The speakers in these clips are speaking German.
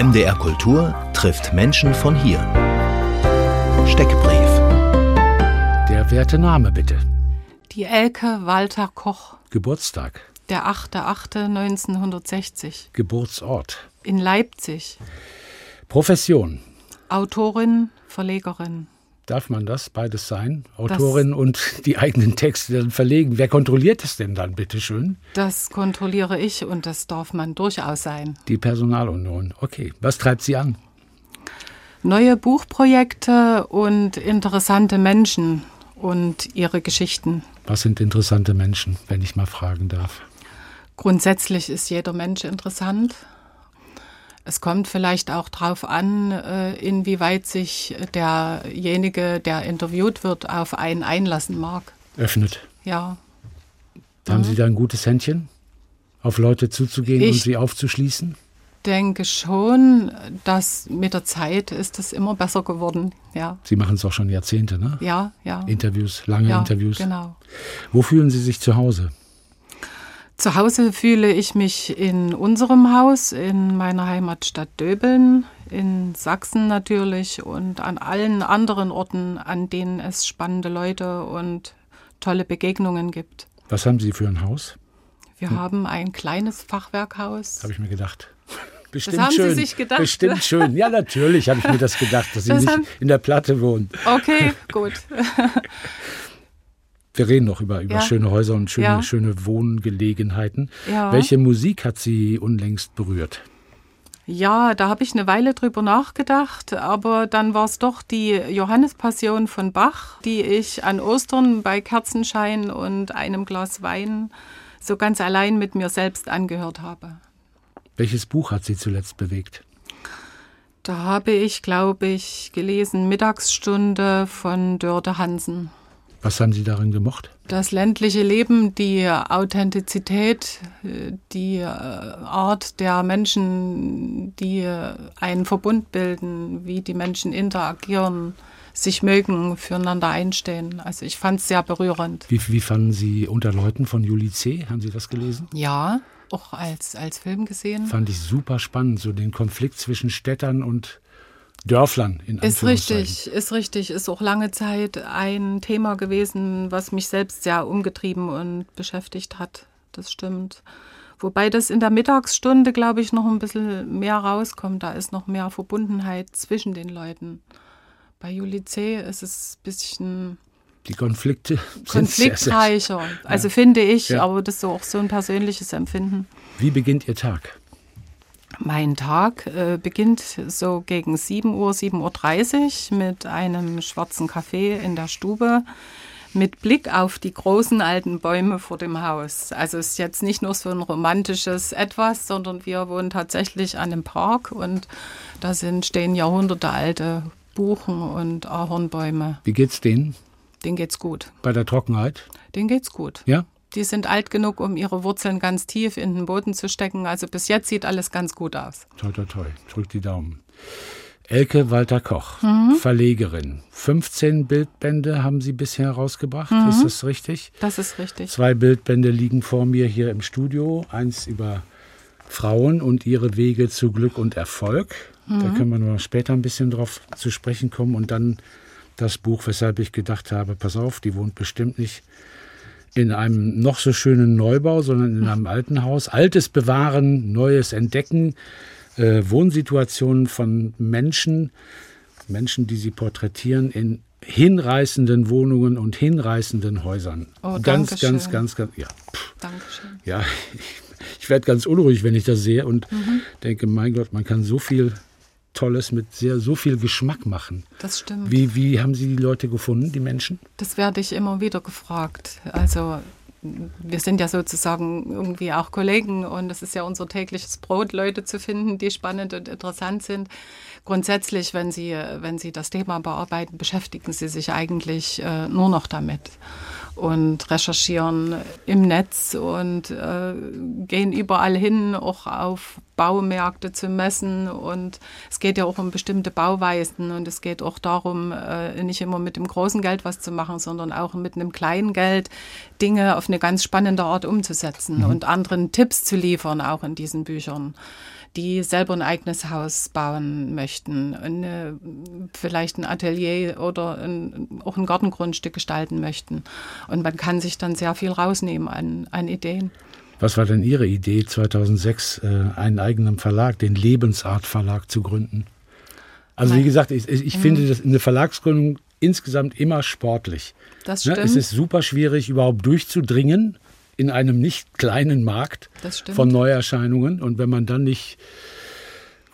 MDR Kultur trifft Menschen von hier. Steckbrief. Der werte Name bitte. Die Elke Walter Koch. Geburtstag. Der 8.8.1960. Geburtsort. In Leipzig. Profession. Autorin, Verlegerin. Darf man das beides sein? Autorin das, und die eigenen Texte dann verlegen. Wer kontrolliert es denn dann, bitteschön? Das kontrolliere ich und das darf man durchaus sein. Die Personalunion. Okay. Was treibt Sie an? Neue Buchprojekte und interessante Menschen und ihre Geschichten. Was sind interessante Menschen, wenn ich mal fragen darf? Grundsätzlich ist jeder Mensch interessant. Es kommt vielleicht auch darauf an, äh, inwieweit sich derjenige, der interviewt wird, auf einen einlassen mag. Öffnet. Ja. Haben Sie da ein gutes Händchen, auf Leute zuzugehen ich und sie aufzuschließen? denke schon, dass mit der Zeit ist es immer besser geworden. Ja. Sie machen es auch schon Jahrzehnte, ne? Ja, ja. Interviews, lange ja, Interviews. Genau. Wo fühlen Sie sich zu Hause? Zu Hause fühle ich mich in unserem Haus, in meiner Heimatstadt Döbeln, in Sachsen natürlich und an allen anderen Orten, an denen es spannende Leute und tolle Begegnungen gibt. Was haben Sie für ein Haus? Wir hm. haben ein kleines Fachwerkhaus. Habe ich mir gedacht. Bestimmt das haben schön. Sie sich gedacht? Bestimmt schön. Ja, natürlich habe ich mir das gedacht, dass Sie das nicht in der Platte wohnen. Okay, gut. Wir reden noch über, über ja. schöne Häuser und schöne, ja. schöne Wohngelegenheiten. Ja. Welche Musik hat Sie unlängst berührt? Ja, da habe ich eine Weile drüber nachgedacht, aber dann war es doch die Johannespassion von Bach, die ich an Ostern bei Kerzenschein und einem Glas Wein so ganz allein mit mir selbst angehört habe. Welches Buch hat Sie zuletzt bewegt? Da habe ich, glaube ich, gelesen Mittagsstunde von Dörte Hansen. Was haben Sie darin gemocht? Das ländliche Leben, die Authentizität, die Art der Menschen, die einen Verbund bilden, wie die Menschen interagieren, sich mögen, füreinander einstehen. Also ich fand es sehr berührend. Wie, wie fanden Sie Unter Leuten von Juli C.? Haben Sie das gelesen? Ja, auch als, als Film gesehen. Fand ich super spannend, so den Konflikt zwischen Städtern und Dörflern in Ist richtig, ist richtig. Ist auch lange Zeit ein Thema gewesen, was mich selbst sehr umgetrieben und beschäftigt hat. Das stimmt. Wobei das in der Mittagsstunde, glaube ich, noch ein bisschen mehr rauskommt. Da ist noch mehr Verbundenheit zwischen den Leuten. Bei Juli C. ist es ein bisschen. Die Konflikte konfliktreicher. Sehr, sehr, also ja. finde ich, ja. aber das ist auch so ein persönliches Empfinden. Wie beginnt Ihr Tag? Mein Tag äh, beginnt so gegen 7 Uhr, 7.30 Uhr mit einem schwarzen Kaffee in der Stube mit Blick auf die großen alten Bäume vor dem Haus. Also es ist jetzt nicht nur so ein romantisches Etwas, sondern wir wohnen tatsächlich an einem Park und da sind, stehen jahrhundertealte Buchen und Ahornbäume. Wie geht's denen? Denen geht's gut. Bei der Trockenheit? Denen geht's gut. Ja? Die sind alt genug, um ihre Wurzeln ganz tief in den Boden zu stecken. Also bis jetzt sieht alles ganz gut aus. Toi, toi, toi. Drück die Daumen. Elke Walter Koch, mhm. Verlegerin. 15 Bildbände haben Sie bisher rausgebracht, mhm. ist das richtig? Das ist richtig. Zwei Bildbände liegen vor mir hier im Studio. Eins über Frauen und ihre Wege zu Glück und Erfolg. Mhm. Da können wir noch später ein bisschen drauf zu sprechen kommen. Und dann das Buch, weshalb ich gedacht habe, pass auf, die wohnt bestimmt nicht in einem noch so schönen Neubau, sondern in einem alten Haus. Altes bewahren, Neues entdecken, äh, Wohnsituationen von Menschen, Menschen, die sie porträtieren in hinreißenden Wohnungen und hinreißenden Häusern. Oh, ganz, ganz, ganz, ganz, ganz, ja. Dankeschön. Ja, ich, ich werde ganz unruhig, wenn ich das sehe und mhm. denke, mein Gott, man kann so viel Tolles mit sehr so viel Geschmack machen. Das stimmt. Wie, wie haben Sie die Leute gefunden, die Menschen? Das werde ich immer wieder gefragt. Also wir sind ja sozusagen irgendwie auch Kollegen und es ist ja unser tägliches Brot, Leute zu finden, die spannend und interessant sind. Grundsätzlich, wenn Sie, wenn Sie das Thema bearbeiten, beschäftigen Sie sich eigentlich äh, nur noch damit. und recherchieren im Netz und äh, gehen überall hin, auch auf Baumärkte zu messen. Und es geht ja auch um bestimmte Bauweisen und es geht auch darum, äh, nicht immer mit dem großen Geld was zu machen, sondern auch mit einem kleinen Geld Dinge auf eine ganz spannende Art umzusetzen mhm. und anderen Tipps zu liefern, auch in diesen Büchern die selber ein eigenes Haus bauen möchten, eine, vielleicht ein Atelier oder ein, auch ein Gartengrundstück gestalten möchten. Und man kann sich dann sehr viel rausnehmen an, an Ideen. Was war denn Ihre Idee, 2006 äh, einen eigenen Verlag, den Lebensart Verlag zu gründen? Also wie gesagt, ich, ich mhm. finde das eine Verlagsgründung insgesamt immer sportlich. Das ne, stimmt. es ist super schwierig, überhaupt durchzudringen in einem nicht kleinen Markt von Neuerscheinungen. Und wenn man dann nicht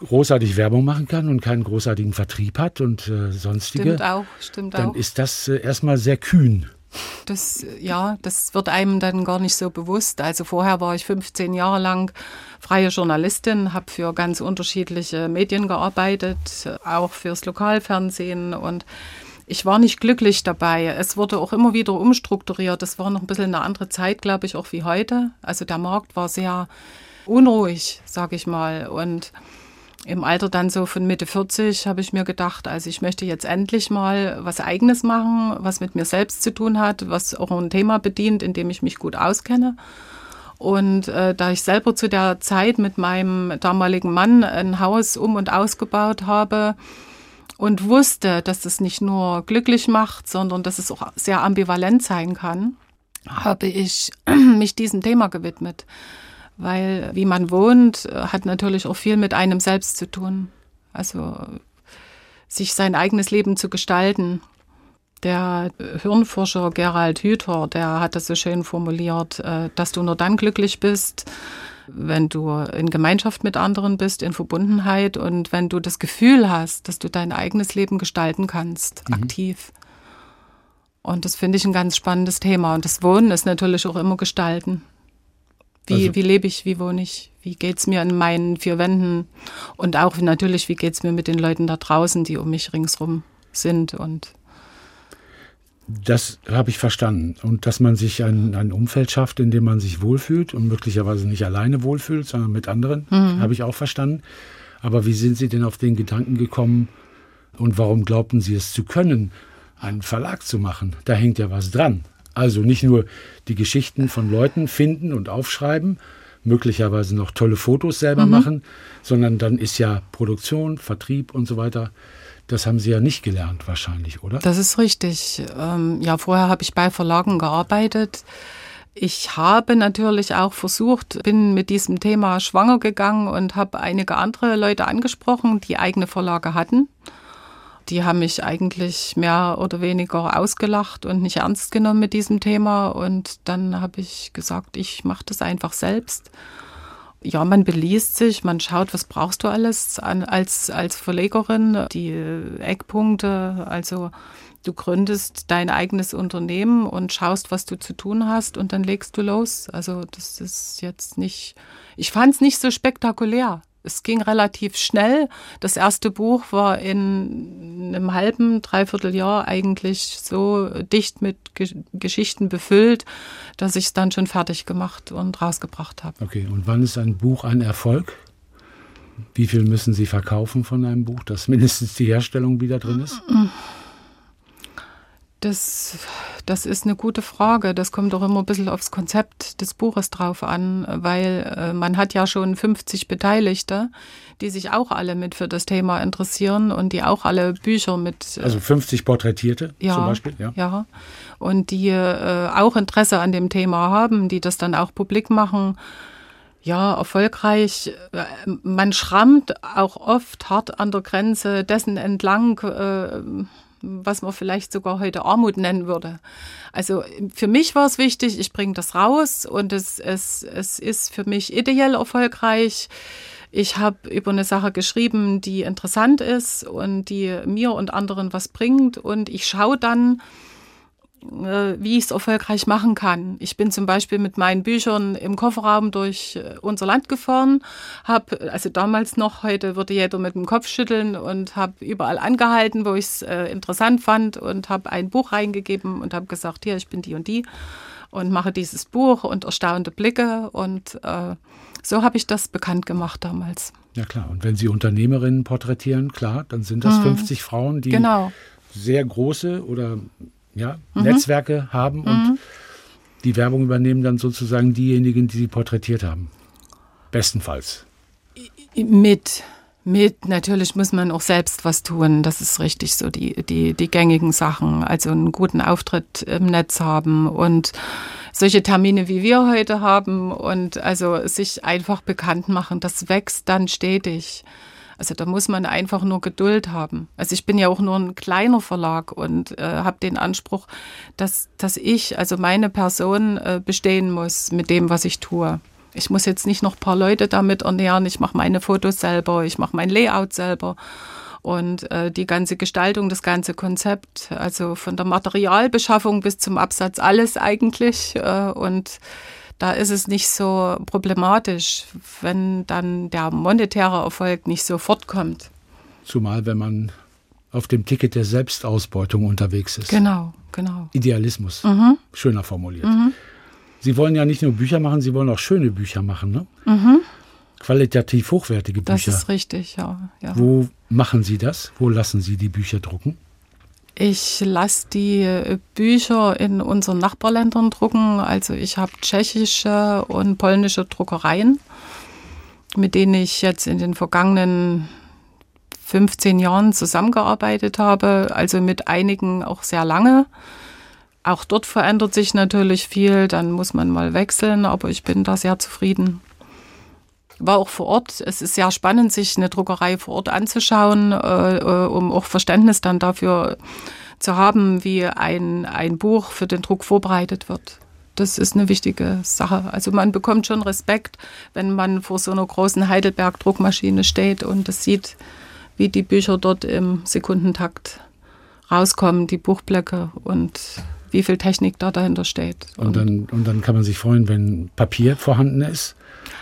großartig Werbung machen kann und keinen großartigen Vertrieb hat und äh, sonstige, stimmt auch, stimmt dann auch. ist das äh, erstmal sehr kühn. Das, ja, das wird einem dann gar nicht so bewusst. Also vorher war ich 15 Jahre lang freie Journalistin, habe für ganz unterschiedliche Medien gearbeitet, auch fürs Lokalfernsehen und ich war nicht glücklich dabei. Es wurde auch immer wieder umstrukturiert. Es war noch ein bisschen eine andere Zeit, glaube ich, auch wie heute. Also der Markt war sehr unruhig, sage ich mal. Und im Alter dann so von Mitte 40 habe ich mir gedacht, also ich möchte jetzt endlich mal was eigenes machen, was mit mir selbst zu tun hat, was auch ein Thema bedient, in dem ich mich gut auskenne. Und äh, da ich selber zu der Zeit mit meinem damaligen Mann ein Haus um und ausgebaut habe, und wusste, dass das nicht nur glücklich macht, sondern dass es auch sehr ambivalent sein kann, habe ich mich diesem Thema gewidmet. Weil wie man wohnt, hat natürlich auch viel mit einem selbst zu tun. Also sich sein eigenes Leben zu gestalten. Der Hirnforscher Gerald Hüther, der hat das so schön formuliert, äh, dass du nur dann glücklich bist, wenn du in Gemeinschaft mit anderen bist, in Verbundenheit und wenn du das Gefühl hast, dass du dein eigenes Leben gestalten kannst, mhm. aktiv. Und das finde ich ein ganz spannendes Thema. Und das Wohnen ist natürlich auch immer gestalten. Wie, also, wie lebe ich, wie wohne ich, wie geht es mir in meinen vier Wänden und auch natürlich, wie geht es mir mit den Leuten da draußen, die um mich ringsrum sind und das habe ich verstanden. Und dass man sich ein, ein Umfeld schafft, in dem man sich wohlfühlt und möglicherweise nicht alleine wohlfühlt, sondern mit anderen, mhm. habe ich auch verstanden. Aber wie sind Sie denn auf den Gedanken gekommen und warum glaubten Sie es zu können, einen Verlag zu machen? Da hängt ja was dran. Also nicht nur die Geschichten von Leuten finden und aufschreiben, möglicherweise noch tolle Fotos selber mhm. machen, sondern dann ist ja Produktion, Vertrieb und so weiter das haben Sie ja nicht gelernt wahrscheinlich, oder? Das ist richtig. Ähm, ja, vorher habe ich bei Verlagen gearbeitet. Ich habe natürlich auch versucht, bin mit diesem Thema schwanger gegangen und habe einige andere Leute angesprochen, die eigene Verlage hatten. Die haben mich eigentlich mehr oder weniger ausgelacht und nicht ernst genommen mit diesem Thema. Und dann habe ich gesagt, ich mache das einfach selbst ja, man beliest sich, man schaut, was brauchst du alles an, als, als Verlegerin, die Eckpunkte, also du gründest dein eigenes Unternehmen und schaust, was du zu tun hast und dann legst du los. Also das ist jetzt nicht, ich fand es nicht so spektakulär es ging relativ schnell. Das erste Buch war in einem halben, dreiviertel Jahr eigentlich so dicht mit Geschichten befüllt, dass ich es dann schon fertig gemacht und rausgebracht habe. Okay, und wann ist ein Buch ein Erfolg? Wie viel müssen Sie verkaufen von einem Buch, dass mindestens die Herstellung wieder drin ist? Das, das ist eine gute Frage. Das kommt doch immer ein bisschen aufs Konzept des Buches drauf an, weil äh, man hat ja schon 50 Beteiligte, die sich auch alle mit für das Thema interessieren und die auch alle Bücher mit. Äh, also 50 Porträtierte ja, zum Beispiel, ja. Ja. Und die äh, auch Interesse an dem Thema haben, die das dann auch publik machen. Ja, erfolgreich. Man schrammt auch oft hart an der Grenze dessen entlang, äh, was man vielleicht sogar heute Armut nennen würde. Also für mich war es wichtig, ich bringe das raus und es, es, es ist für mich ideell erfolgreich. Ich habe über eine Sache geschrieben, die interessant ist und die mir und anderen was bringt. Und ich schaue dann, wie ich es erfolgreich machen kann. Ich bin zum Beispiel mit meinen Büchern im Kofferraum durch äh, unser Land gefahren, habe, also damals noch, heute würde jeder mit dem Kopf schütteln und habe überall angehalten, wo ich es äh, interessant fand und habe ein Buch reingegeben und habe gesagt, hier, ich bin die und die und mache dieses Buch und erstaunte Blicke und äh, so habe ich das bekannt gemacht damals. Ja klar, und wenn Sie Unternehmerinnen porträtieren, klar, dann sind das mhm. 50 Frauen, die genau. sehr große oder ja, mhm. Netzwerke haben und mhm. die Werbung übernehmen dann sozusagen diejenigen, die sie porträtiert haben. Bestenfalls. Mit. Mit, natürlich muss man auch selbst was tun. Das ist richtig so, die, die, die gängigen Sachen. Also einen guten Auftritt im Netz haben und solche Termine wie wir heute haben und also sich einfach bekannt machen. Das wächst dann stetig. Also da muss man einfach nur Geduld haben. Also ich bin ja auch nur ein kleiner Verlag und äh, habe den Anspruch, dass, dass ich, also meine Person äh, bestehen muss mit dem, was ich tue. Ich muss jetzt nicht noch ein paar Leute damit ernähren. Ich mache meine Fotos selber, ich mache mein Layout selber und äh, die ganze Gestaltung, das ganze Konzept, also von der Materialbeschaffung bis zum Absatz alles eigentlich äh, und da ist es nicht so problematisch, wenn dann der monetäre Erfolg nicht sofort kommt. Zumal wenn man auf dem Ticket der Selbstausbeutung unterwegs ist. Genau, genau. Idealismus, mhm. schöner formuliert. Mhm. Sie wollen ja nicht nur Bücher machen, Sie wollen auch schöne Bücher machen, ne? Mhm. Qualitativ hochwertige Bücher. Das ist richtig, ja, ja. Wo machen Sie das? Wo lassen Sie die Bücher drucken? Ich lasse die Bücher in unseren Nachbarländern drucken. Also ich habe tschechische und polnische Druckereien, mit denen ich jetzt in den vergangenen 15 Jahren zusammengearbeitet habe. Also mit einigen auch sehr lange. Auch dort verändert sich natürlich viel. Dann muss man mal wechseln, aber ich bin da sehr zufrieden war auch vor Ort. Es ist sehr spannend, sich eine Druckerei vor Ort anzuschauen, äh, äh, um auch Verständnis dann dafür zu haben, wie ein, ein Buch für den Druck vorbereitet wird. Das ist eine wichtige Sache. Also man bekommt schon Respekt, wenn man vor so einer großen Heidelberg-Druckmaschine steht und es sieht, wie die Bücher dort im Sekundentakt rauskommen, die Buchblöcke und wie viel Technik da dahinter steht. Und, und, dann, und dann kann man sich freuen, wenn Papier vorhanden ist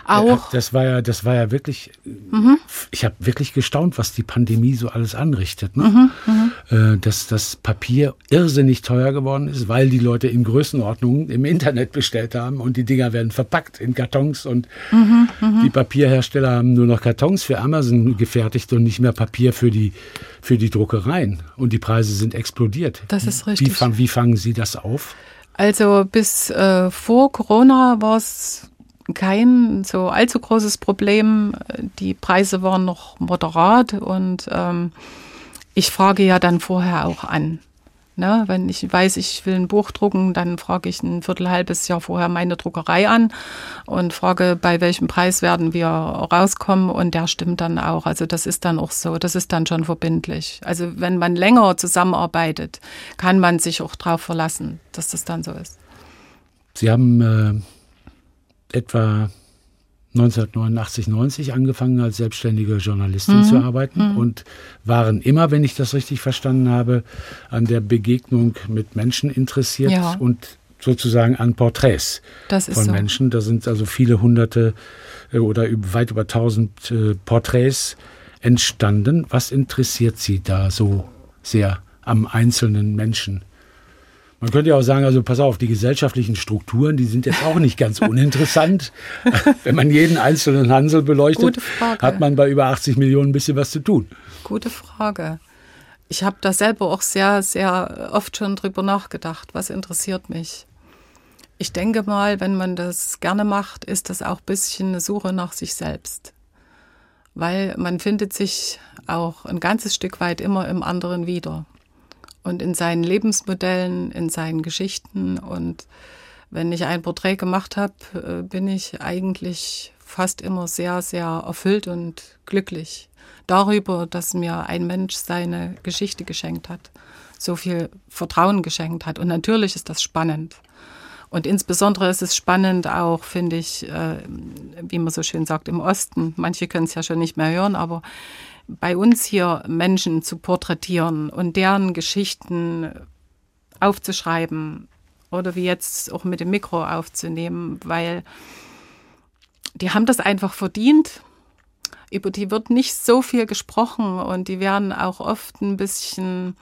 auch. Das war ja, das war ja wirklich, mhm. ich habe wirklich gestaunt, was die Pandemie so alles anrichtet. Ne? Mhm, mhm, äh, dass das Papier irrsinnig teuer geworden ist, weil die Leute in Größenordnungen im Internet bestellt haben und die Dinger werden verpackt in Kartons und mhm, mhm. die Papierhersteller haben nur noch Kartons für Amazon gefertigt und nicht mehr Papier für die, für die Druckereien. Und die Preise sind explodiert. Das ist richtig. Wie, fang, wie fangen Sie das auf? Also bis äh, vor Corona war es kein so allzu großes Problem. Die Preise waren noch moderat und ähm, ich frage ja dann vorher auch an. Ne, wenn ich weiß, ich will ein Buch drucken, dann frage ich ein Viertel, halbes Jahr vorher meine Druckerei an und frage, bei welchem Preis werden wir rauskommen und der stimmt dann auch. Also das ist dann auch so, das ist dann schon verbindlich. Also wenn man länger zusammenarbeitet, kann man sich auch darauf verlassen, dass das dann so ist. Sie haben äh etwa 1989, 90 angefangen als selbstständige Journalistin mhm. zu arbeiten mhm. und waren immer, wenn ich das richtig verstanden habe, an der Begegnung mit Menschen interessiert ja. und sozusagen an Porträts von so. Menschen. Da sind also viele hunderte äh, oder weit über tausend äh, Porträts entstanden. Was interessiert Sie da so sehr am einzelnen Menschen? Man könnte ja auch sagen, also pass auf, die gesellschaftlichen Strukturen, die sind jetzt auch nicht ganz uninteressant. Wenn man jeden einzelnen Hansel beleuchtet, hat man bei über 80 Millionen ein bisschen was zu tun. Gute Frage. Ich habe da selber auch sehr, sehr oft schon drüber nachgedacht. Was interessiert mich? Ich denke mal, wenn man das gerne macht, ist das auch ein bisschen eine Suche nach sich selbst. Weil man findet sich auch ein ganzes Stück weit immer im anderen wieder und in seinen Lebensmodellen, in seinen Geschichten. Und wenn ich ein Porträt gemacht habe, äh, bin ich eigentlich fast immer sehr, sehr erfüllt und glücklich darüber, dass mir ein Mensch seine Geschichte geschenkt hat, so viel Vertrauen geschenkt hat. Und natürlich ist das spannend. Und insbesondere ist es spannend auch, finde ich, äh, wie man so schön sagt, im Osten. Manche können es ja schon nicht mehr hören, aber bei uns hier Menschen zu porträtieren und deren Geschichten aufzuschreiben oder wie jetzt auch mit dem Mikro aufzunehmen, weil die haben das einfach verdient. Über die wird nicht so viel gesprochen und die werden auch oft ein bisschen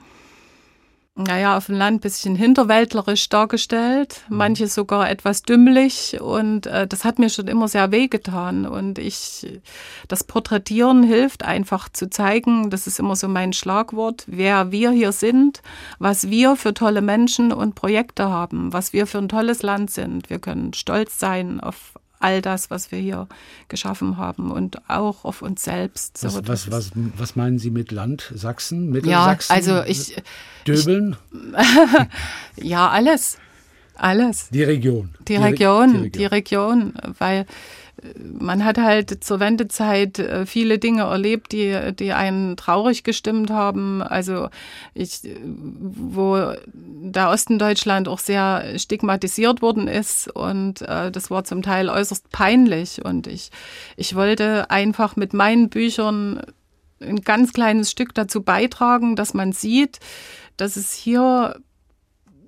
naja, auf dem Land ein bisschen hinterwäldlerisch dargestellt, mhm. manche sogar etwas dümmlich und äh, das hat mir schon immer sehr wehgetan und ich, das Porträtieren hilft einfach zu zeigen, das ist immer so mein Schlagwort, wer wir hier sind, was wir für tolle Menschen und Projekte haben, was wir für ein tolles Land sind. Wir können stolz sein auf all das, was wir hier geschaffen haben und auch auf uns selbst. Was, was, was, was meinen Sie mit Land? Sachsen? Mittelsachsen? Ja, also ich. Döbeln? Ich, ja, alles. Alles. Die Region. Die, die Region, die Region, die Region, weil man hat halt zur Wendezeit äh, viele Dinge erlebt, die, die einen traurig gestimmt haben. Also ich, wo der Osten Deutschland auch sehr stigmatisiert worden ist und äh, das war zum Teil äußerst peinlich. Und ich, ich wollte einfach mit meinen Büchern ein ganz kleines Stück dazu beitragen, dass man sieht, dass es hier,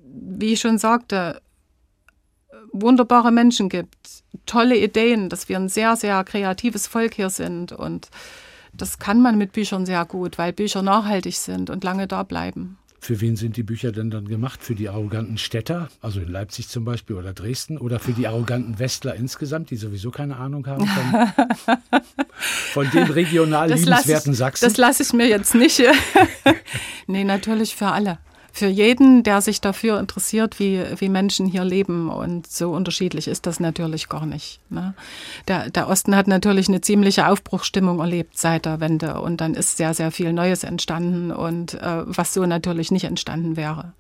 wie ich schon sagte, wunderbare Menschen gibt, tolle Ideen, dass wir ein sehr, sehr kreatives Volk hier sind. Und das kann man mit Büchern sehr gut, weil Bücher nachhaltig sind und lange da bleiben. Für wen sind die Bücher denn dann gemacht? Für die arroganten Städter, also in Leipzig zum Beispiel oder Dresden, oder für die arroganten Westler insgesamt, die sowieso keine Ahnung haben von, von dem regional das liebenswerten ich, Sachsen? Das lasse ich mir jetzt nicht. nee, natürlich für alle für jeden, der sich dafür interessiert, wie, wie Menschen hier leben. Und so unterschiedlich ist das natürlich gar nicht. Ne? Der, der Osten hat natürlich eine ziemliche Aufbruchsstimmung erlebt seit der Wende. Und dann ist sehr, sehr viel Neues entstanden und äh, was so natürlich nicht entstanden wäre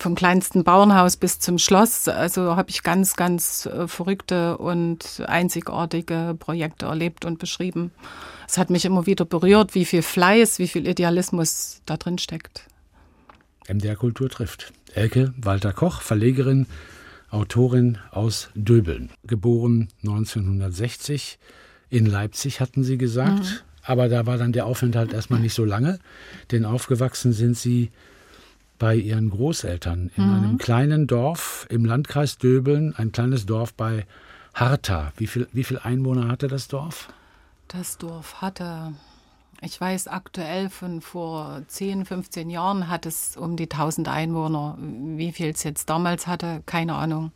vom kleinsten Bauernhaus bis zum Schloss. Also habe ich ganz, ganz äh, verrückte und einzigartige Projekte erlebt und beschrieben. Es hat mich immer wieder berührt, wie viel Fleiß, wie viel Idealismus da drin steckt. MDR Kultur trifft. Elke Walter Koch, Verlegerin, Autorin aus Döbeln. Geboren 1960 in Leipzig, hatten Sie gesagt. Mhm. Aber da war dann der Aufenthalt erstmal nicht so lange, denn aufgewachsen sind Sie bei Ihren Großeltern in mhm. einem kleinen Dorf im Landkreis Döbeln, ein kleines Dorf bei Harta. Wie viel, wie viel Einwohner hatte das Dorf? Das Dorf hatte ich weiß aktuell von vor 10, 15 Jahren hat es um die 1000 Einwohner. Wie viel es jetzt damals hatte, keine Ahnung.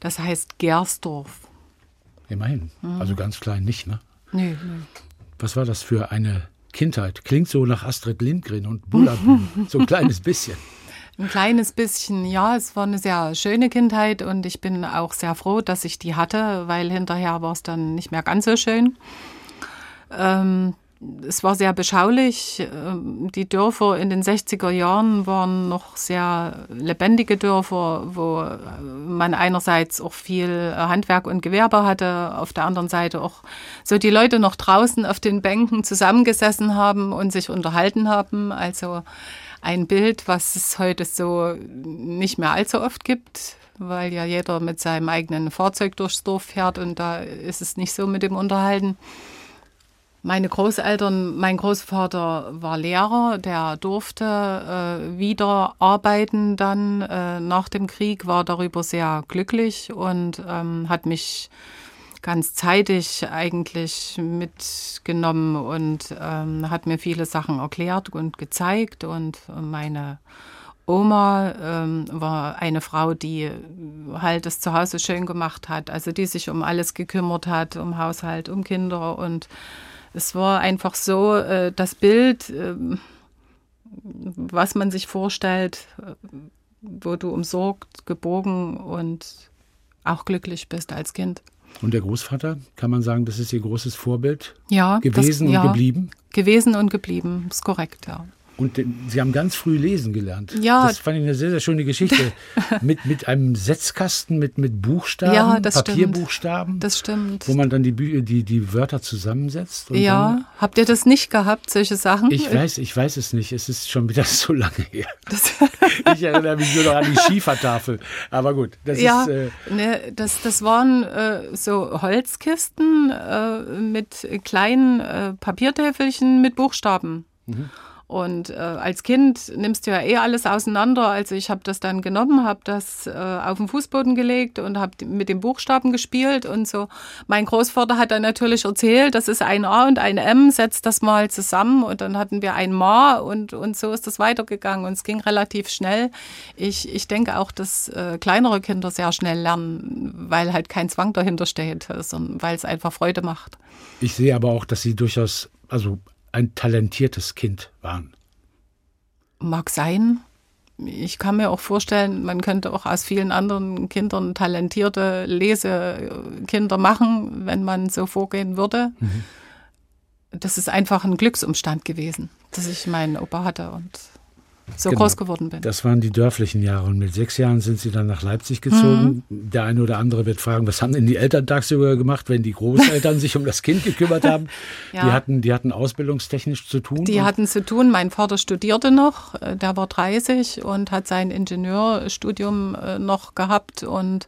Das heißt Gersdorf. Immerhin. Mhm. Also ganz klein nicht, ne? Nö, nö. Was war das für eine Kindheit? Klingt so nach Astrid Lindgren und Bullabü. so ein kleines bisschen. Ein kleines bisschen, ja. Es war eine sehr schöne Kindheit und ich bin auch sehr froh, dass ich die hatte, weil hinterher war es dann nicht mehr ganz so schön. Ähm, es war sehr beschaulich. Ähm, die Dörfer in den 60er Jahren waren noch sehr lebendige Dörfer, wo man einerseits auch viel Handwerk und Gewerbe hatte, auf der anderen Seite auch so die Leute noch draußen auf den Bänken zusammengesessen haben und sich unterhalten haben. Also ein Bild, was es heute so nicht mehr allzu oft gibt, weil ja jeder mit seinem eigenen Fahrzeug durchs Dorf fährt und da ist es nicht so mit dem Unterhalten. Meine Großeltern, mein Großvater war Lehrer, der durfte äh, wieder arbeiten dann äh, nach dem Krieg, war darüber sehr glücklich und ähm, hat mich ganz zeitig eigentlich mitgenommen und ähm, hat mir viele Sachen erklärt und gezeigt. Und meine Oma ähm, war eine Frau, die halt das Zuhause schön gemacht hat, also die sich um alles gekümmert hat, um Haushalt, um Kinder und es war einfach so, äh, das Bild, äh, was man sich vorstellt, äh, wo du umsorgt, geborgen und auch glücklich bist als Kind. Und der Großvater, kann man sagen, das ist Ihr großes Vorbild ja, gewesen das, ja, und geblieben? Gewesen und geblieben, ist korrekt, ja. Und Sie haben ganz früh lesen gelernt. Ja. Das fand ich eine sehr, sehr schöne Geschichte. mit, mit einem Setzkasten, mit, mit Buchstaben, ja, das Papierbuchstaben. Stimmt. Das stimmt. Wo man dann die, die, die Wörter zusammensetzt. ja. Habt ihr das nicht gehabt, solche Sachen? Ich weiß, ich weiß es nicht. Es ist schon wieder so lange her. ich erinnere mich nur noch an die Schiefertafel. Aber gut. Das ja, ist, äh, ne, das, das waren äh, so Holzkisten äh, mit kleinen äh, Papiertäfelchen mit Buchstaben. Mhm. Und äh, als Kind nimmst du ja eh alles auseinander. Also ich habe das dann genommen, habe das äh, auf den Fußboden gelegt und habe mit den Buchstaben gespielt und so. Mein Großvater hat dann natürlich erzählt, das ist ein A und ein M, setzt das mal zusammen und dann hatten wir ein Ma und, und so ist das weitergegangen und es ging relativ schnell. Ich, ich denke auch, dass äh, kleinere Kinder sehr schnell lernen, weil halt kein Zwang dahinter steht, sondern weil es einfach Freude macht. Ich sehe aber auch, dass Sie durchaus, also ein talentiertes Kind waren. Mag sein. Ich kann mir auch vorstellen, man könnte auch aus vielen anderen Kindern talentierte Lesekinder machen, wenn man so vorgehen würde. Mhm. Das ist einfach ein Glücksumstand gewesen, dass ich meinen Opa hatte und so genau. groß geworden bin. Das waren die dörflichen Jahre. Und mit sechs Jahren sind sie dann nach Leipzig gezogen. Mhm. Der eine oder andere wird fragen, was haben denn die Eltern tagsüber gemacht, wenn die Großeltern sich um das Kind gekümmert haben? ja. die, hatten, die hatten ausbildungstechnisch zu tun. Die hatten zu tun. Mein Vater studierte noch, äh, der war 30 und hat sein Ingenieurstudium äh, noch gehabt und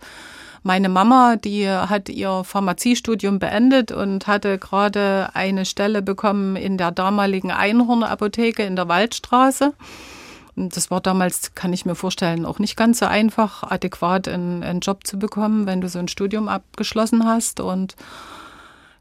meine Mama, die hat ihr Pharmaziestudium beendet und hatte gerade eine Stelle bekommen in der damaligen Einhornapotheke in der Waldstraße. Das war damals, kann ich mir vorstellen, auch nicht ganz so einfach, adäquat einen, einen Job zu bekommen, wenn du so ein Studium abgeschlossen hast. Und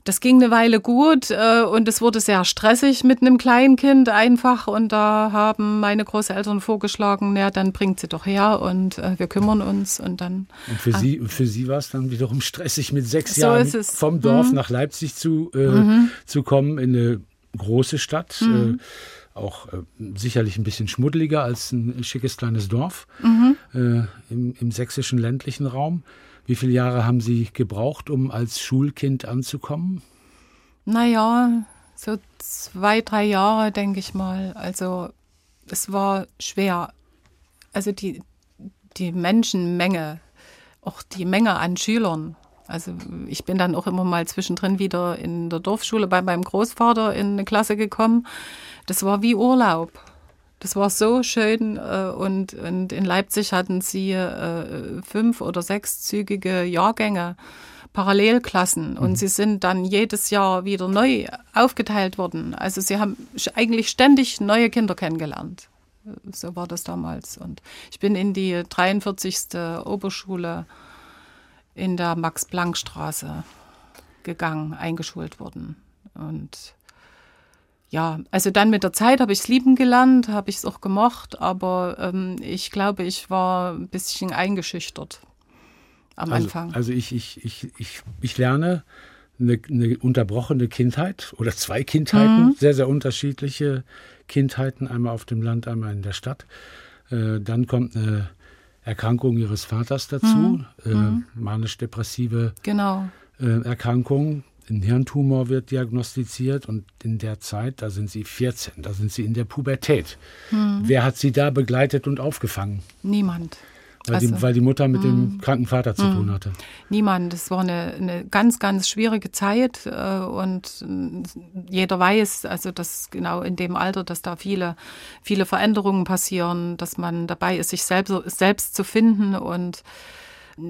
das ging eine Weile gut äh, und es wurde sehr stressig mit einem Kleinkind einfach. Und da haben meine Großeltern vorgeschlagen, naja, dann bringt sie doch her und äh, wir kümmern uns. Und dann. Und für, äh, Sie, für Sie war es dann wiederum stressig, mit sechs so Jahren vom Dorf mhm. nach Leipzig zu, äh, mhm. zu kommen, in eine große Stadt. Mhm. Auch äh, sicherlich ein bisschen schmuddeliger als ein schickes kleines Dorf mhm. äh, im, im, sächsischen ländlichen Raum. Wie viele Jahre haben Sie gebraucht, um als Schulkind anzukommen? Naja, so zwei, drei Jahre, denke ich mal. Also es war schwer. Also die, die Menschenmenge, auch die Menge an Schülern. Also ich bin dann auch immer mal zwischendrin wieder in der Dorfschule bei meinem Großvater in eine Klasse gekommen. Das war wie Urlaub. Das war so schön äh, und, und in Leipzig hatten sie äh, fünf- oder sechszügige Jahrgänge, Parallelklassen und mhm. sie sind dann jedes Jahr wieder neu aufgeteilt worden. Also sie haben eigentlich ständig neue Kinder kennengelernt. So war das damals. Und ich bin in die 43. Oberschule in der Max-Planck-Straße gegangen, eingeschult worden. Und ja, also dann mit der Zeit habe ich es lieben gelernt, habe ich es auch gemocht, aber ähm, ich glaube, ich war ein bisschen eingeschüchtert am also, Anfang. Also ich, ich, ich, ich, ich lerne eine, eine unterbrochene Kindheit oder zwei Kindheiten, mhm. sehr, sehr unterschiedliche Kindheiten, einmal auf dem Land, einmal in der Stadt. Äh, dann kommt eine Erkrankung ihres Vaters dazu, mhm. äh, mhm. manisch-depressive genau. äh, Erkrankung ein Hirntumor wird diagnostiziert und in der Zeit, da sind Sie 14, da sind Sie in der Pubertät. Hm. Wer hat Sie da begleitet und aufgefangen? Niemand. Weil, also, die, weil die, Mutter mit dem kranken Vater zu hm. tun hatte. Niemand. Es war eine, eine, ganz, ganz schwierige Zeit äh, und jeder weiß, also dass genau in dem Alter, dass da viele, viele Veränderungen passieren, dass man dabei ist, sich selbst, selbst zu finden und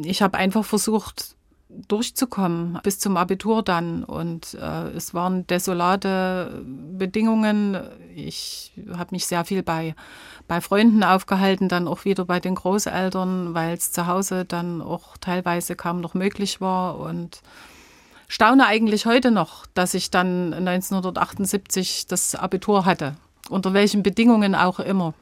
ich habe einfach versucht, durchzukommen bis zum Abitur dann. Und äh, es waren desolate Bedingungen. Ich habe mich sehr viel bei, bei Freunden aufgehalten, dann auch wieder bei den Großeltern, weil es zu Hause dann auch teilweise kaum noch möglich war. Und staune eigentlich heute noch, dass ich dann 1978 das Abitur hatte. Unter welchen Bedingungen auch immer.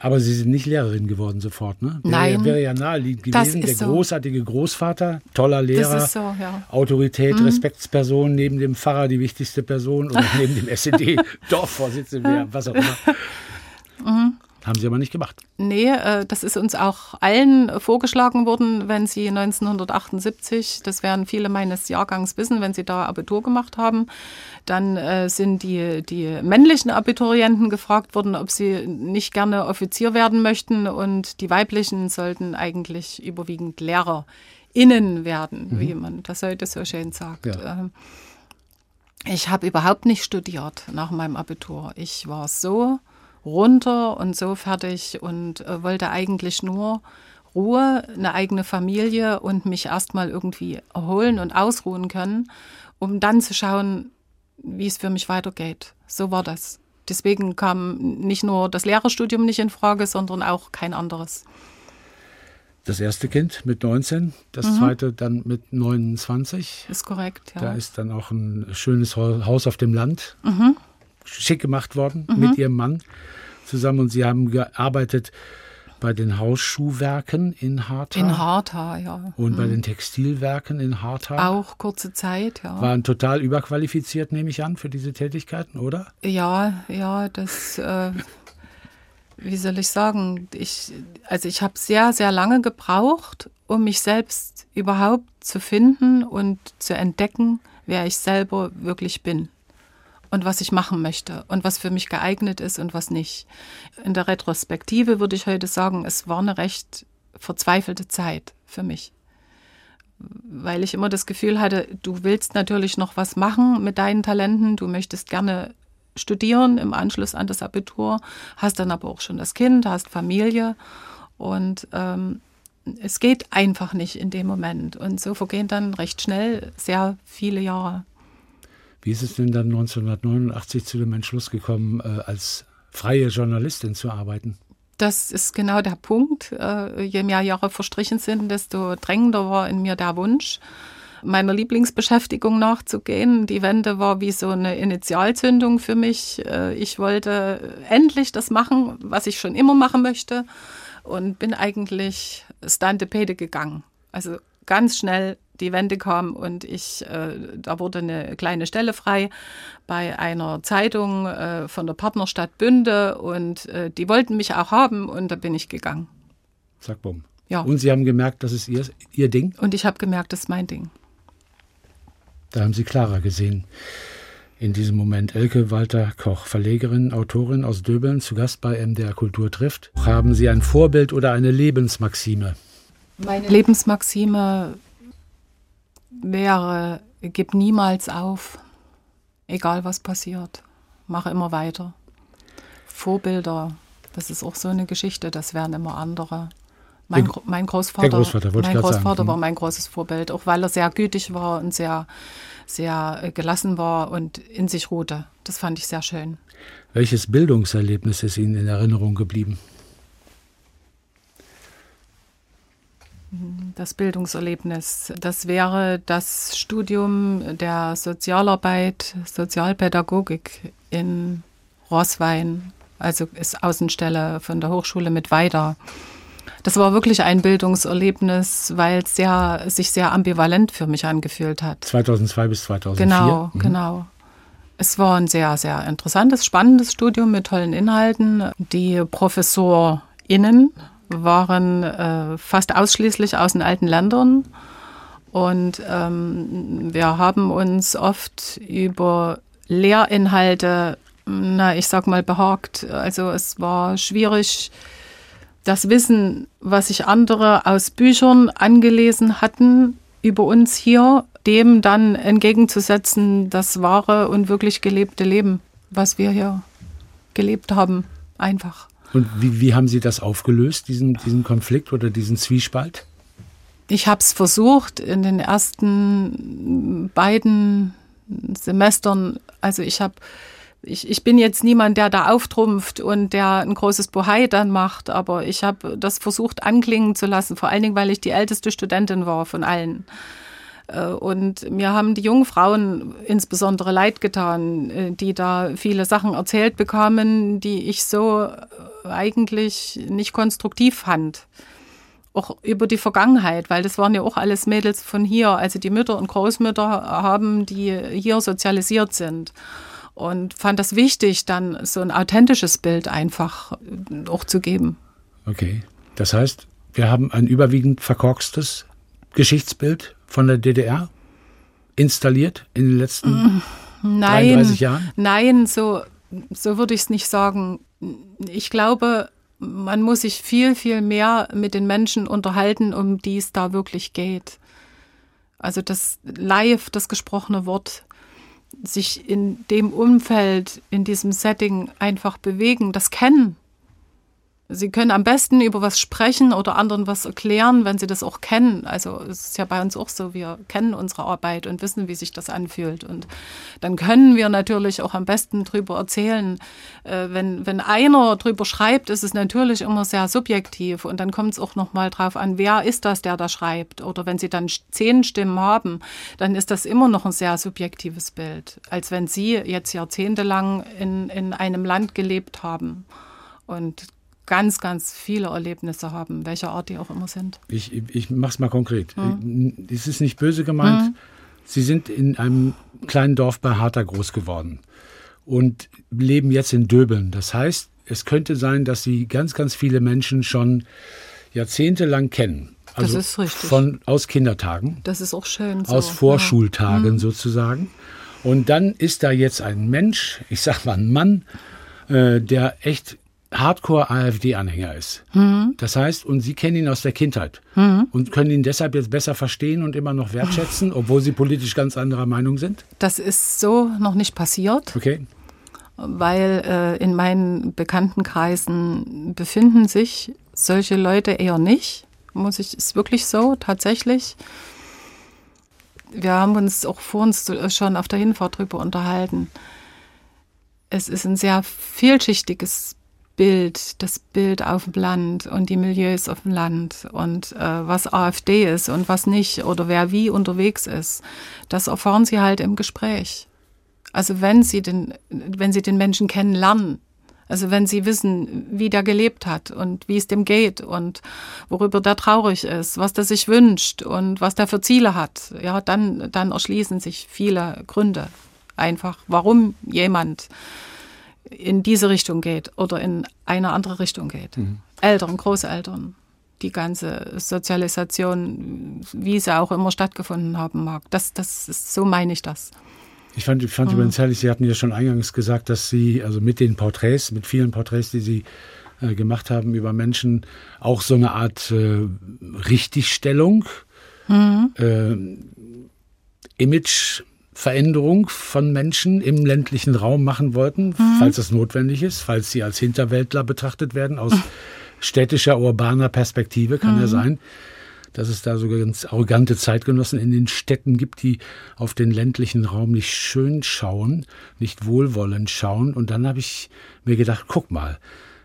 Aber Sie sind nicht Lehrerin geworden sofort, ne? Wäre, Nein. Wäre ja naheliegend gewesen. Der so. großartige Großvater, toller Lehrer, so, ja. Autorität, mhm. Respektsperson, neben dem Pfarrer die wichtigste Person oder neben dem SED-Dorfvorsitzenden, was auch immer. Mhm. Haben Sie aber nicht gemacht. Nee, äh, das ist uns auch allen vorgeschlagen worden, wenn Sie 1978, das werden viele meines Jahrgangs wissen, wenn Sie da Abitur gemacht haben, dann äh, sind die, die männlichen Abiturienten gefragt worden, ob sie nicht gerne Offizier werden möchten und die weiblichen sollten eigentlich überwiegend LehrerInnen werden, mhm. wie man das heute so schön sagt. Ja. Ähm, ich habe überhaupt nicht studiert nach meinem Abitur. Ich war so runter und so fertig und äh, wollte eigentlich nur Ruhe, eine eigene Familie und mich erstmal irgendwie erholen und ausruhen können, um dann zu schauen, wie es für mich weitergeht. So war das. deswegen kam nicht nur das Lehrerstudium nicht in Frage, sondern auch kein anderes. Das erste Kind mit 19, das mhm. zweite dann mit 29. Ist korrekt, ja. Da ist dann auch ein schönes Haus auf dem Land mhm. Schick gemacht worden mhm. mit ihrem Mann zusammen und sie haben gearbeitet bei den Hausschuhwerken in Hartha. In Hartha, ja. Und mhm. bei den Textilwerken in Hartha. Auch kurze Zeit, ja. Waren total überqualifiziert, nehme ich an, für diese Tätigkeiten, oder? Ja, ja, das, äh, wie soll ich sagen, ich, also ich habe sehr, sehr lange gebraucht, um mich selbst überhaupt zu finden und zu entdecken, wer ich selber wirklich bin und was ich machen möchte und was für mich geeignet ist und was nicht. In der Retrospektive würde ich heute sagen, es war eine recht verzweifelte Zeit für mich. Weil ich immer das Gefühl hatte, du willst natürlich noch was machen mit deinen Talenten, du möchtest gerne studieren im Anschluss an das Abitur, hast dann aber auch schon das Kind, hast Familie und ähm, es geht einfach nicht in dem Moment. Und so vergehen dann recht schnell sehr viele Jahre. Wie ist es denn dann 1989 zu dem Entschluss gekommen, äh, als freie Journalistin zu arbeiten? Das ist genau der Punkt. Äh, je mehr Jahre verstrichen sind, desto drängender war in mir der Wunsch, meiner Lieblingsbeschäftigung nachzugehen. Die Wende war wie so eine Initialzündung für mich. Äh, ich wollte endlich das machen, was ich schon immer machen möchte und bin eigentlich Stantepede gegangen. Also ganz schnell die Wende kam und ich, äh, da wurde eine kleine Stelle frei bei einer Zeitung äh, von der Partnerstadt Bünde und äh, die wollten mich auch haben und da bin ich gegangen. Zack, bumm. Ja. Und Sie haben gemerkt, das ist Ihr, Ihr Ding? Und ich habe gemerkt, das ist mein Ding. Da haben Sie Clara gesehen. In diesem Moment Elke Walter Koch, Verlegerin, Autorin aus Döbeln, zu Gast bei MDR Kultur trifft. Haben Sie ein Vorbild oder eine Lebensmaxime? Meine Lebensmaxime wäre, gib niemals auf, egal was passiert. Mache immer weiter. Vorbilder, das ist auch so eine Geschichte, das wären immer andere. Mein, mein Großvater, Großvater, mein Großvater sagen. war mhm. mein großes Vorbild, auch weil er sehr gütig war und sehr, sehr äh, gelassen war und in sich ruhte. Das fand ich sehr schön. Welches Bildungserlebnis ist Ihnen in Erinnerung geblieben? Das Bildungserlebnis, das wäre das Studium der Sozialarbeit, Sozialpädagogik in Rosswein, also ist Außenstelle von der Hochschule mit Weida. Das war wirklich ein Bildungserlebnis, weil es sehr, sich sehr ambivalent für mich angefühlt hat. 2002 bis 2004? Genau, mhm. genau. Es war ein sehr, sehr interessantes, spannendes Studium mit tollen Inhalten. Die ProfessorInnen waren äh, fast ausschließlich aus den alten Ländern. Und ähm, wir haben uns oft über Lehrinhalte, na, ich sag mal, behagt. Also es war schwierig, das Wissen, was sich andere aus Büchern angelesen hatten, über uns hier, dem dann entgegenzusetzen, das wahre und wirklich gelebte Leben, was wir hier gelebt haben, einfach. Und wie, wie haben Sie das aufgelöst, diesen, diesen Konflikt oder diesen Zwiespalt? Ich habe es versucht in den ersten beiden Semestern. Also ich habe ich, ich bin jetzt niemand, der da auftrumpft und der ein großes Bohai dann macht, aber ich habe das versucht anklingen zu lassen, vor allen Dingen, weil ich die älteste Studentin war von allen. Äh, und mir haben die jungen Frauen insbesondere leid getan, äh, die da viele Sachen erzählt bekamen, die ich so eigentlich nicht konstruktiv fand. Auch über die Vergangenheit, weil das waren ja auch alles Mädels von hier. Also die Mütter und Großmütter haben, die hier sozialisiert sind. Und fand das wichtig, dann so ein authentisches Bild einfach auch zu geben. Okay. Das heißt, wir haben ein überwiegend verkorkstes Geschichtsbild von der DDR installiert in den letzten mm, nein, 33 Jahren? Nein, so, so würde ich es nicht sagen. Ich glaube, man muss sich viel, viel mehr mit den Menschen unterhalten, um die es da wirklich geht. Also das Live, das gesprochene Wort, sich in dem Umfeld, in diesem Setting einfach bewegen, das Kennen. Sie können am besten über was sprechen oder anderen was erklären, wenn sie das auch kennen. Also es ist ja bei uns auch so, wir kennen unsere Arbeit und wissen, wie sich das anfühlt. Und dann können wir natürlich auch am besten drüber erzählen. Äh, wenn, wenn einer drüber schreibt, ist es natürlich immer sehr subjektiv. Und dann kommt es auch nochmal drauf an, wer ist das, der da schreibt. Oder wenn Sie dann zehn Stimmen haben, dann ist das immer noch ein sehr subjektives Bild, als wenn Sie jetzt jahrzehntelang in, in einem Land gelebt haben. Und ganz, ganz viele Erlebnisse haben, welcher Art die auch immer sind. Ich, ich mache es mal konkret. Hm. Es ist nicht böse gemeint. Hm. Sie sind in einem kleinen Dorf bei Harter groß geworden und leben jetzt in Döbeln. Das heißt, es könnte sein, dass Sie ganz, ganz viele Menschen schon jahrzehntelang kennen. Also das ist richtig. Von, aus Kindertagen. Das ist auch schön. So. Aus Vorschultagen ja. Hm. sozusagen. Und dann ist da jetzt ein Mensch, ich sag mal ein Mann, äh, der echt Hardcore-AfD-Anhänger ist. Mhm. Das heißt, und Sie kennen ihn aus der Kindheit mhm. und können ihn deshalb jetzt besser verstehen und immer noch wertschätzen, obwohl Sie politisch ganz anderer Meinung sind? Das ist so noch nicht passiert. Okay. Weil äh, in meinen Bekanntenkreisen befinden sich solche Leute eher nicht. Muss ich, ist wirklich so, tatsächlich. Wir haben uns auch vor uns schon auf der Hinfahrt drüber unterhalten. Es ist ein sehr vielschichtiges Bild, das Bild auf dem Land und die Milieus auf dem Land und äh, was AfD ist und was nicht oder wer wie unterwegs ist, das erfahren sie halt im Gespräch. Also wenn sie den, wenn sie den Menschen kennenlernen, also wenn sie wissen, wie der gelebt hat und wie es dem geht und worüber der traurig ist, was der sich wünscht und was der für Ziele hat, ja, dann, dann erschließen sich viele Gründe einfach, warum jemand in diese Richtung geht oder in eine andere Richtung geht. Mhm. Eltern, Großeltern, die ganze Sozialisation, wie sie auch immer stattgefunden haben mag. Das, das ist, so meine ich das. Ich fand, ich fand mhm. übrigens herrlich, Sie hatten ja schon eingangs gesagt, dass Sie, also mit den Porträts, mit vielen Porträts, die Sie äh, gemacht haben über Menschen, auch so eine Art äh, Richtigstellung, mhm. äh, Image Veränderung von Menschen im ländlichen Raum machen wollten, mhm. falls das notwendig ist, falls sie als Hinterwäldler betrachtet werden, aus städtischer, urbaner Perspektive kann mhm. ja sein, dass es da sogar ganz arrogante Zeitgenossen in den Städten gibt, die auf den ländlichen Raum nicht schön schauen, nicht wohlwollend schauen. Und dann habe ich mir gedacht, guck mal,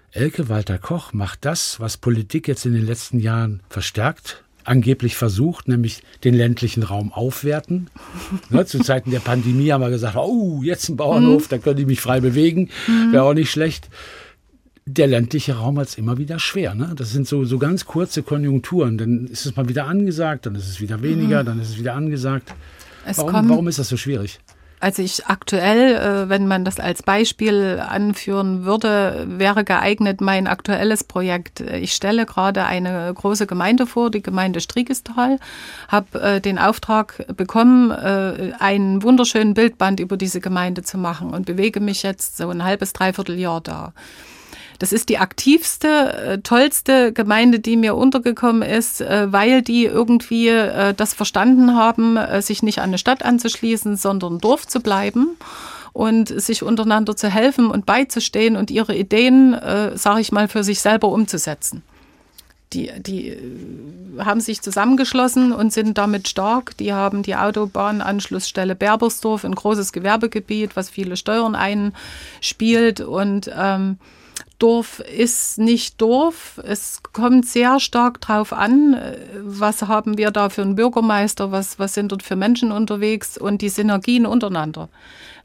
Elke Walter Koch macht das, was Politik jetzt in den letzten Jahren verstärkt angeblich versucht, nämlich den ländlichen Raum aufwerten. ne, zu Zeiten der Pandemie haben wir gesagt, oh, jetzt ein Bauernhof, mhm. da könnte ich mich frei bewegen, mhm. wäre auch nicht schlecht. Der ländliche Raum hat es immer wieder schwer. Ne? Das sind so, so ganz kurze Konjunkturen. Dann ist es mal wieder angesagt, dann ist es wieder weniger, mhm. dann ist es wieder angesagt. Es warum, warum ist das so schwierig? Also ich aktuell, äh, wenn man das als Beispiel anführen würde, wäre geeignet mein aktuelles Projekt. Ich stelle gerade eine große Gemeinde vor, die Gemeinde Striegestal, habe äh, den Auftrag bekommen, äh, einen wunderschönen Bildband über diese Gemeinde zu machen und bewege mich jetzt so ein halbes, dreiviertel Jahr da. Das ist die aktivste, äh, tollste Gemeinde, die mir untergekommen ist, äh, weil die irgendwie äh, das verstanden haben, sich nicht an eine Stadt anzuschließen, sondern Dorf zu bleiben und sich untereinander zu helfen und beizustehen und ihre Ideen, äh, sage ich mal, für sich selber umzusetzen. Die, die haben sich zusammengeschlossen und sind damit stark. Die haben die Autobahnanschlussstelle Berbersdorf, ein großes Gewerbegebiet, was viele Steuern einspielt und ähm, Dorf ist nicht Dorf. Es kommt sehr stark darauf an, was haben wir da für einen Bürgermeister, was, was sind dort für Menschen unterwegs und die Synergien untereinander.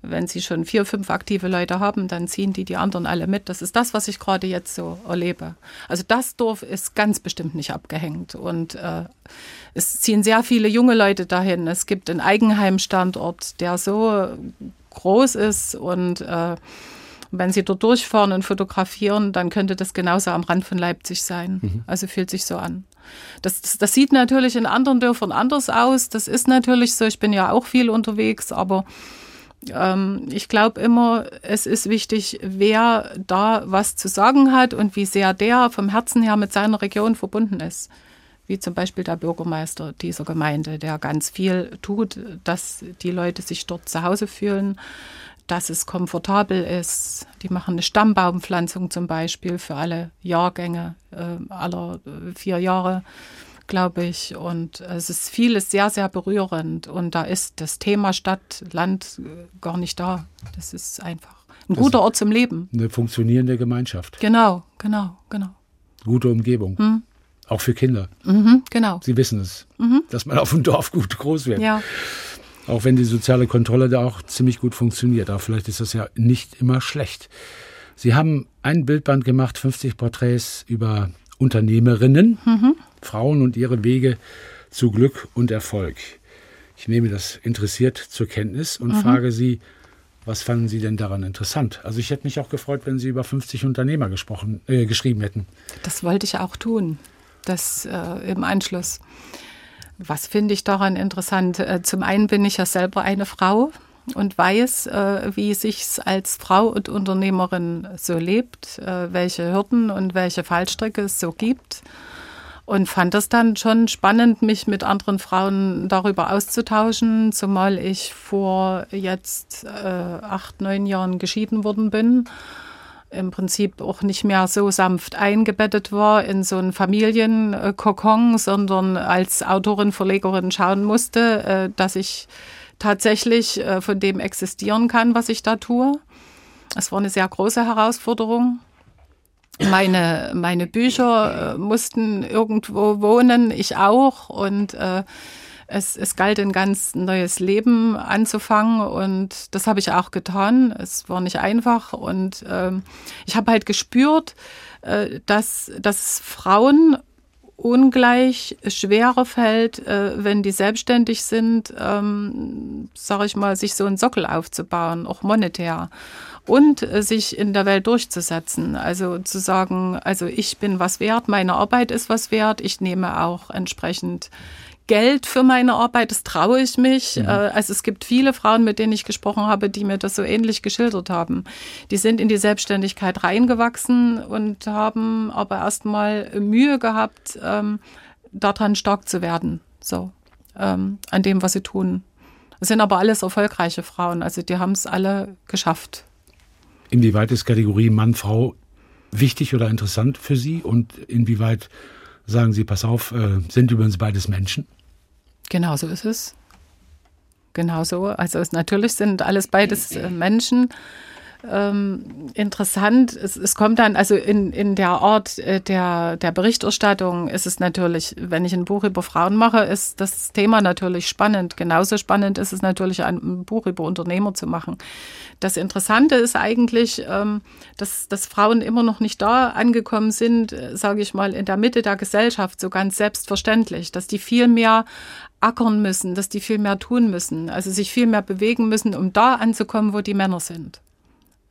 Wenn Sie schon vier, fünf aktive Leute haben, dann ziehen die die anderen alle mit. Das ist das, was ich gerade jetzt so erlebe. Also das Dorf ist ganz bestimmt nicht abgehängt und äh, es ziehen sehr viele junge Leute dahin. Es gibt einen Eigenheimstandort, der so groß ist und äh, und wenn Sie dort durchfahren und fotografieren, dann könnte das genauso am Rand von Leipzig sein. Mhm. Also fühlt sich so an. Das, das, das, sieht natürlich in anderen Dörfern anders aus. Das ist natürlich so. Ich bin ja auch viel unterwegs, aber ähm, ich glaube immer, es ist wichtig, wer da was zu sagen hat und wie sehr der vom Herzen her mit seiner Region verbunden ist. Wie zum Beispiel der Bürgermeister dieser Gemeinde, der ganz viel tut, dass die Leute sich dort zu Hause fühlen dass es komfortabel ist. Die machen eine Stammbaumpflanzung zum Beispiel für alle Jahrgänge, äh, aller äh, vier Jahre, glaube ich. Und es ist vieles sehr, sehr berührend. Und da ist das Thema Stadt, Land äh, gar nicht da. Das ist einfach ein das guter Ort zum Leben. Eine funktionierende Gemeinschaft. Genau, genau, genau. Gute Umgebung. Hm. Auch für Kinder. Mhm, genau. Sie wissen es, mhm. dass man auf dem Dorf gut groß wird. Ja. Auch wenn die soziale Kontrolle da auch ziemlich gut funktioniert. Aber vielleicht ist das ja nicht immer schlecht. Sie haben ein Bildband gemacht, 50 Porträts über Unternehmerinnen, mhm. Frauen und ihre Wege zu Glück und Erfolg. Ich nehme das interessiert zur Kenntnis und mhm. frage Sie, was fanden Sie denn daran interessant? Also ich hätte mich auch gefreut, wenn Sie über 50 Unternehmer gesprochen, äh, geschrieben hätten. Das wollte ich auch tun, das äh, im Anschluss. Was finde ich daran interessant? Äh, zum einen bin ich ja selber eine Frau und weiß, äh, wie sich als Frau und Unternehmerin so lebt, äh, welche Hürden und welche Fallstricke es so gibt. Und fand es dann schon spannend, mich mit anderen Frauen darüber auszutauschen, zumal ich vor jetzt acht, neun Jahren geschieden worden bin im Prinzip auch nicht mehr so sanft eingebettet war in so einen Familienkokon, sondern als Autorin, Verlegerin schauen musste, äh, dass ich tatsächlich äh, von dem existieren kann, was ich da tue. Es war eine sehr große Herausforderung. Meine, meine Bücher äh, mussten irgendwo wohnen, ich auch. Und es, es galt ein ganz neues Leben anzufangen und das habe ich auch getan. Es war nicht einfach und ähm, ich habe halt gespürt, äh, dass, dass Frauen ungleich schwerer fällt, äh, wenn die selbstständig sind, ähm, sage ich mal, sich so einen Sockel aufzubauen, auch monetär und äh, sich in der Welt durchzusetzen. Also zu sagen, also ich bin was wert, meine Arbeit ist was wert, ich nehme auch entsprechend Geld für meine Arbeit, das traue ich mich. Mhm. Äh, also es gibt viele Frauen, mit denen ich gesprochen habe, die mir das so ähnlich geschildert haben. Die sind in die Selbstständigkeit reingewachsen und haben aber erstmal Mühe gehabt, ähm, daran stark zu werden. So, ähm, an dem, was sie tun. Es sind aber alles erfolgreiche Frauen, also die haben es alle geschafft. Inwieweit ist Kategorie Mann, Frau wichtig oder interessant für Sie und inwieweit sagen Sie, pass auf, äh, sind übrigens beides Menschen? Genau so ist es. Genau so. Also es, natürlich sind alles beides äh, Menschen. Ähm, interessant. Es, es, kommt dann, also in, in der Art äh, der, der Berichterstattung ist es natürlich, wenn ich ein Buch über Frauen mache, ist das Thema natürlich spannend. Genauso spannend ist es natürlich, ein Buch über Unternehmer zu machen. Das Interessante ist eigentlich, ähm, dass, dass Frauen immer noch nicht da angekommen sind, äh, sage ich mal, in der Mitte der Gesellschaft, so ganz selbstverständlich, dass die viel mehr ackern müssen, dass die viel mehr tun müssen, also sich viel mehr bewegen müssen, um da anzukommen, wo die Männer sind.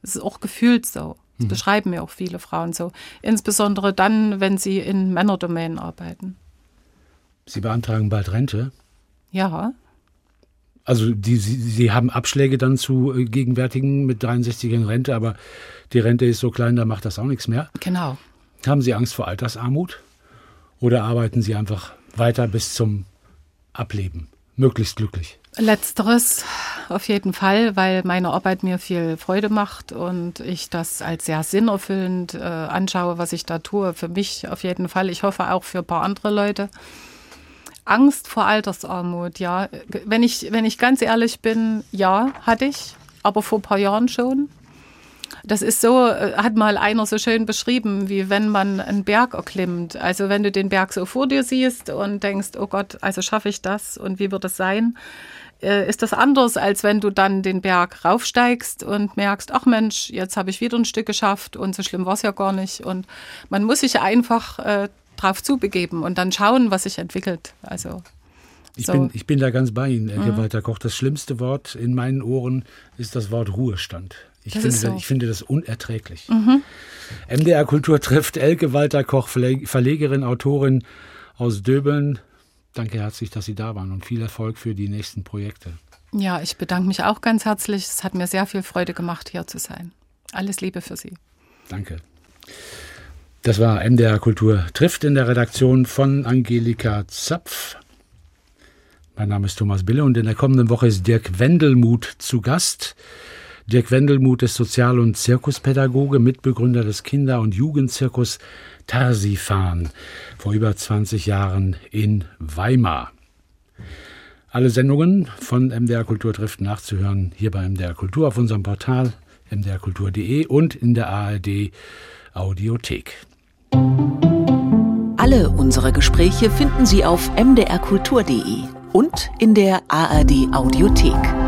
Das ist auch gefühlt so. Das mhm. beschreiben mir auch viele Frauen so. Insbesondere dann, wenn sie in Männerdomänen arbeiten. Sie beantragen bald Rente? Ja. Also die, Sie, Sie haben Abschläge dann zu äh, gegenwärtigen mit 63 in Rente, aber die Rente ist so klein, da macht das auch nichts mehr. Genau. Haben Sie Angst vor Altersarmut? Oder arbeiten Sie einfach weiter bis zum ableben, möglichst glücklich? Letzteres auf jeden Fall, weil meine Arbeit mir viel Freude macht und ich das als sehr sinnerfüllend äh, anschaue, was ich da tue. Für mich auf jeden Fall. Ich hoffe auch für ein paar andere Leute. Angst vor Altersarmut, ja. Wenn ich, wenn ich ganz ehrlich bin, ja, hatte ich, aber vor ein paar Jahren schon. Das ist so, äh, hat mal einer so schön beschrieben, wie wenn man einen Berg erklimmt. Also wenn du den Berg so vor dir siehst und denkst, oh Gott, also schaffe ich das und wie wird es sein? Äh, ist das anders, als wenn du dann den Berg raufsteigst und merkst, ach Mensch, jetzt habe ich wieder ein Stück geschafft und so schlimm war es ja gar nicht. Und man muss sich einfach äh, drauf zubegeben und dann schauen, was sich entwickelt. Also ich, so. bin, ich bin da ganz bei Ihnen, Herr mhm. Walter Koch. Das schlimmste Wort in meinen Ohren ist das Wort Ruhestand. Ich, finde, so. ich finde das unerträglich. Mhm. MDR Kultur trifft Elke Walter Koch, Verlegerin, Autorin aus Döbeln. Danke herzlich, dass Sie da waren und viel Erfolg für die nächsten Projekte. Ja, ich bedanke mich auch ganz herzlich. Es hat mir sehr viel Freude gemacht, hier zu sein. Alles Liebe für Sie. Danke. Das war MDR Kultur trifft in der Redaktion von Angelika Zapf. Mein Name ist Thomas Bille und in der kommenden Woche ist Dirk Wendelmuth zu Gast. Dirk Wendelmuth ist Sozial- und Zirkuspädagoge, Mitbegründer des Kinder- und Jugendzirkus Tarsifan vor über 20 Jahren in Weimar. Alle Sendungen von MDR Kultur trifft nachzuhören hier bei MDR Kultur auf unserem Portal mdrkultur.de und in der ARD Audiothek. Alle unsere Gespräche finden Sie auf mdrkultur.de und in der ARD Audiothek.